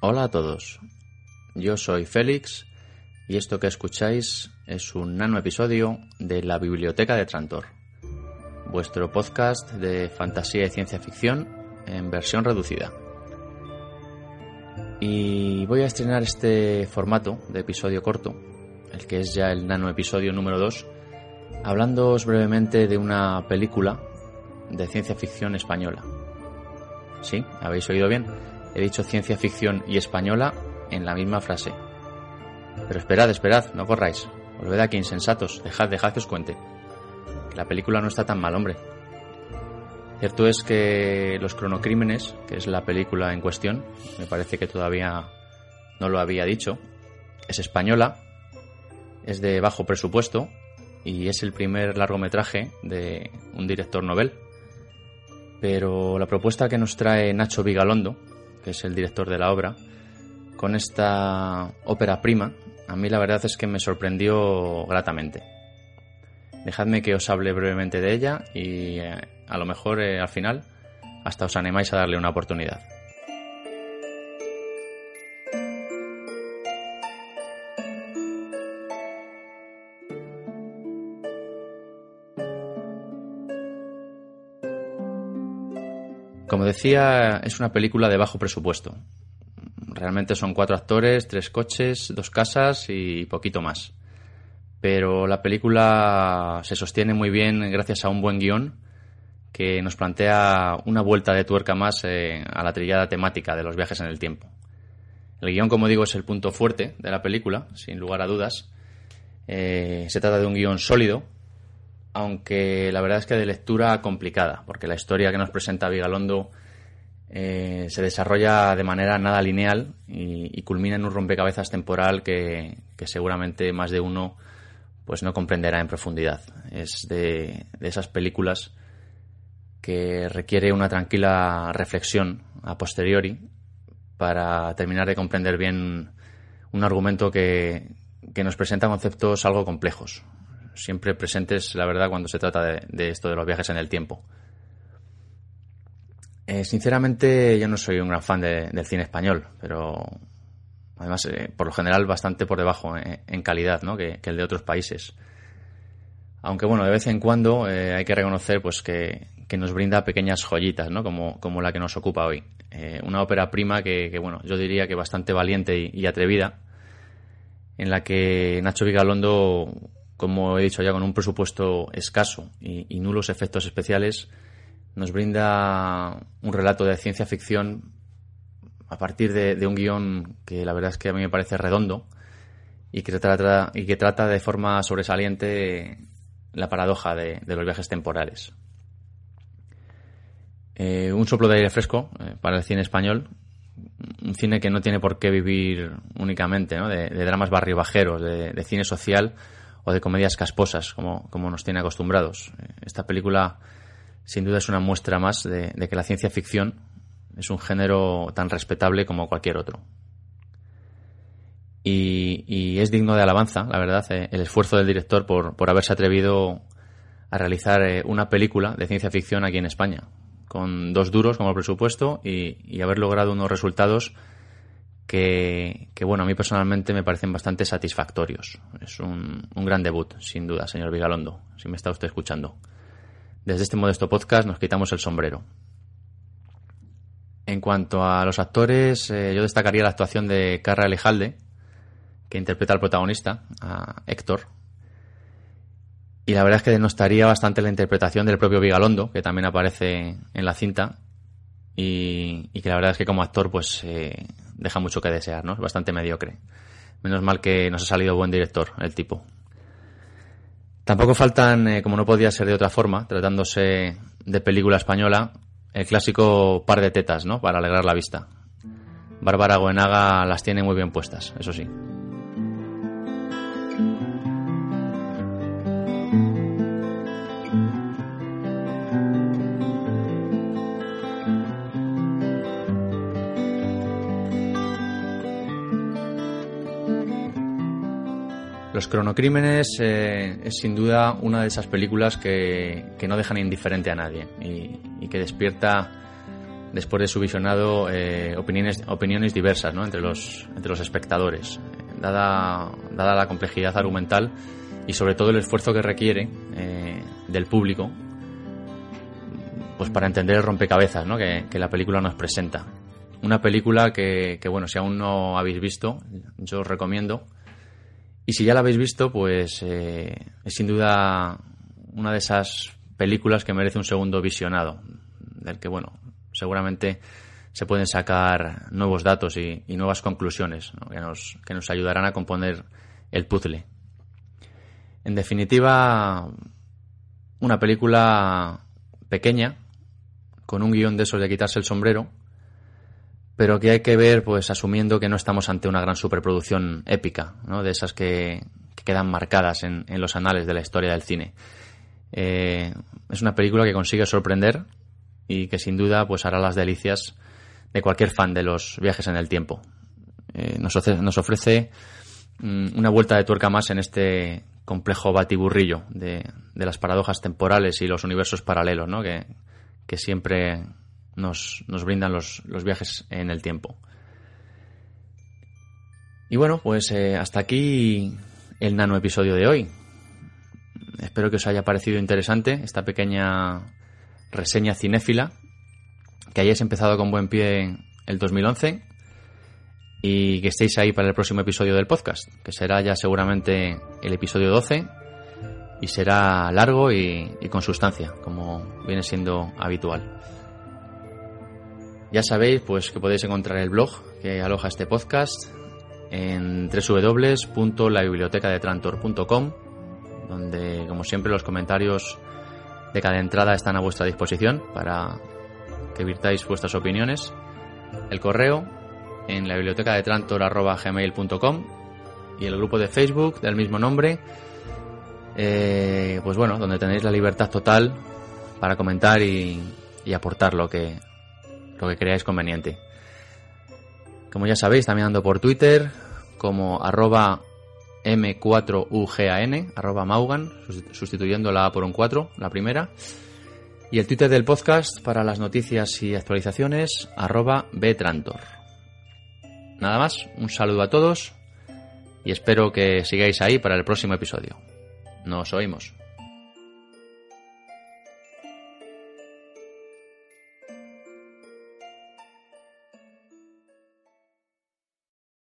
Hola a todos, yo soy Félix y esto que escucháis es un nano episodio de la Biblioteca de Trantor, vuestro podcast de fantasía y ciencia ficción en versión reducida. Y voy a estrenar este formato de episodio corto, el que es ya el nano episodio número 2, hablándoos brevemente de una película de ciencia ficción española. Sí, habéis oído bien He dicho ciencia ficción y española en la misma frase. Pero esperad, esperad, no corráis. Volved aquí, insensatos. Dejad, dejad que os cuente. la película no está tan mal, hombre. Cierto es que Los Cronocrímenes, que es la película en cuestión, me parece que todavía no lo había dicho, es española, es de bajo presupuesto y es el primer largometraje de un director novel. Pero la propuesta que nos trae Nacho Vigalondo, que es el director de la obra, con esta ópera prima, a mí la verdad es que me sorprendió gratamente. Dejadme que os hable brevemente de ella y eh, a lo mejor eh, al final hasta os animáis a darle una oportunidad. Como decía, es una película de bajo presupuesto. Realmente son cuatro actores, tres coches, dos casas y poquito más. Pero la película se sostiene muy bien gracias a un buen guion que nos plantea una vuelta de tuerca más eh, a la trillada temática de los viajes en el tiempo. El guion, como digo, es el punto fuerte de la película, sin lugar a dudas. Eh, se trata de un guion sólido, aunque la verdad es que de lectura complicada, porque la historia que nos presenta Vigalondo eh, se desarrolla de manera nada lineal y, culmina en un rompecabezas temporal que, seguramente más de uno pues no comprenderá en profundidad. Es de, esas películas que requiere una tranquila reflexión a posteriori para terminar de comprender bien un argumento que nos presenta conceptos algo complejos, siempre presentes, la verdad, cuando se trata de, esto de los viajes en el tiempo. Eh, sinceramente, yo no soy un gran fan del cine español, pero además, eh, por lo general, bastante por debajo eh, en calidad ¿no? que, el de otros países. Aunque bueno, de vez en cuando hay que reconocer pues que, nos brinda pequeñas joyitas, ¿no? como, como la que nos ocupa hoy. una ópera prima que, bueno, yo diría que bastante valiente y, y atrevida, en la que Nacho Vigalondo como he dicho ya, con un presupuesto escaso y, nulos efectos especiales, nos brinda un relato de ciencia ficción a partir de, un guion que la verdad es que a mí me parece redondo y que trata, y que trata de forma sobresaliente la paradoja de, los viajes temporales. Eh, un soplo de aire fresco eh, para el cine español, un cine que no tiene por qué vivir únicamente de, dramas barribajeros, de, de cine social, o de comedias casposas, como, como nos tiene acostumbrados. Esta película, sin duda, es una muestra más de, que la ciencia ficción es un género tan respetable como cualquier otro. Y, es digno de alabanza, la verdad, eh, el esfuerzo del director por, por haberse atrevido a realizar eh, una película de ciencia ficción aquí en España, con dos duros como presupuesto y, y haber logrado unos resultados que, bueno, a mí personalmente me parecen bastante satisfactorios. Es un, gran debut, sin duda, señor Vigalondo, si me está usted escuchando. Desde este modesto podcast nos quitamos el sombrero. En cuanto a los actores, eh, yo destacaría la actuación de Carra Alejalde, que interpreta al protagonista, a Héctor. Y la verdad es que denostaría bastante la interpretación del propio Vigalondo, que también aparece en la cinta, y, que la verdad es que como actor pues eh, deja mucho que desear, ¿no? Es bastante mediocre. Menos mal que nos ha salido buen director el tipo. Tampoco faltan, eh, como no podía ser de otra forma, tratándose de película española, el clásico par de tetas, ¿no? Para alegrar la vista. Bárbara Goenaga las tiene muy bien puestas, eso sí. Los cronocrímenes eh, es sin duda una de esas películas que, no dejan indiferente a nadie y, que despierta después de su visionado, eh, opiniones, opiniones diversas ¿no? entre, los, entre los espectadores. Dada, dada la complejidad argumental y sobre todo el esfuerzo que requiere eh, del público pues para entender el rompecabezas ¿no? que, la película nos presenta. Una película que, que, bueno, si aún no habéis visto, yo os recomiendo. Y si ya la habéis visto, pues eh, es sin duda una de esas películas que merece un segundo visionado, del que, bueno, seguramente se pueden sacar nuevos datos y, nuevas conclusiones que, nos, que nos ayudarán a componer el puzzle. En definitiva, una película pequeña, con un guion de esos de quitarse el sombrero, pero que hay que ver pues asumiendo que no estamos ante una gran superproducción épica, ¿no? de esas que, quedan marcadas en, los anales de la historia del cine. Eh, es una película que consigue sorprender y que sin duda pues hará las delicias de cualquier fan de los viajes en el tiempo. Eh, nos, ofrece, mm, una vuelta de tuerca más en este complejo batiburrillo de, las paradojas temporales y los universos paralelos ¿no? que, siempre nos, brindan los, viajes en el tiempo. Y bueno, pues eh, hasta aquí el nano episodio de hoy. Espero que os haya parecido interesante esta pequeña reseña cinéfila, que hayáis empezado con buen pie el 2011 y que estéis ahí para el próximo episodio del podcast, que será ya seguramente el episodio 12 y será largo y, con sustancia, como viene siendo habitual. Ya sabéis pues que podéis encontrar el blog que aloja este podcast en www.labibliotecadetrantor.com donde como siempre los comentarios de cada entrada están a vuestra disposición para que virtáis vuestras opiniones. El correo en la biblioteca de trantor.gmail.com y el grupo de Facebook del mismo nombre, eh, pues bueno, donde tenéis la libertad total para comentar y, aportar lo que, lo que creáis conveniente. Como ya sabéis, también ando por Twitter como arroba M4UGAN, arroba Maugan, sustituyendo la A por un 4, la primera. Y el Twitter del podcast para las noticias y actualizaciones, arroba Btrantor. Nada más, un saludo a todos y espero que sigáis ahí para el próximo episodio. Nos oímos.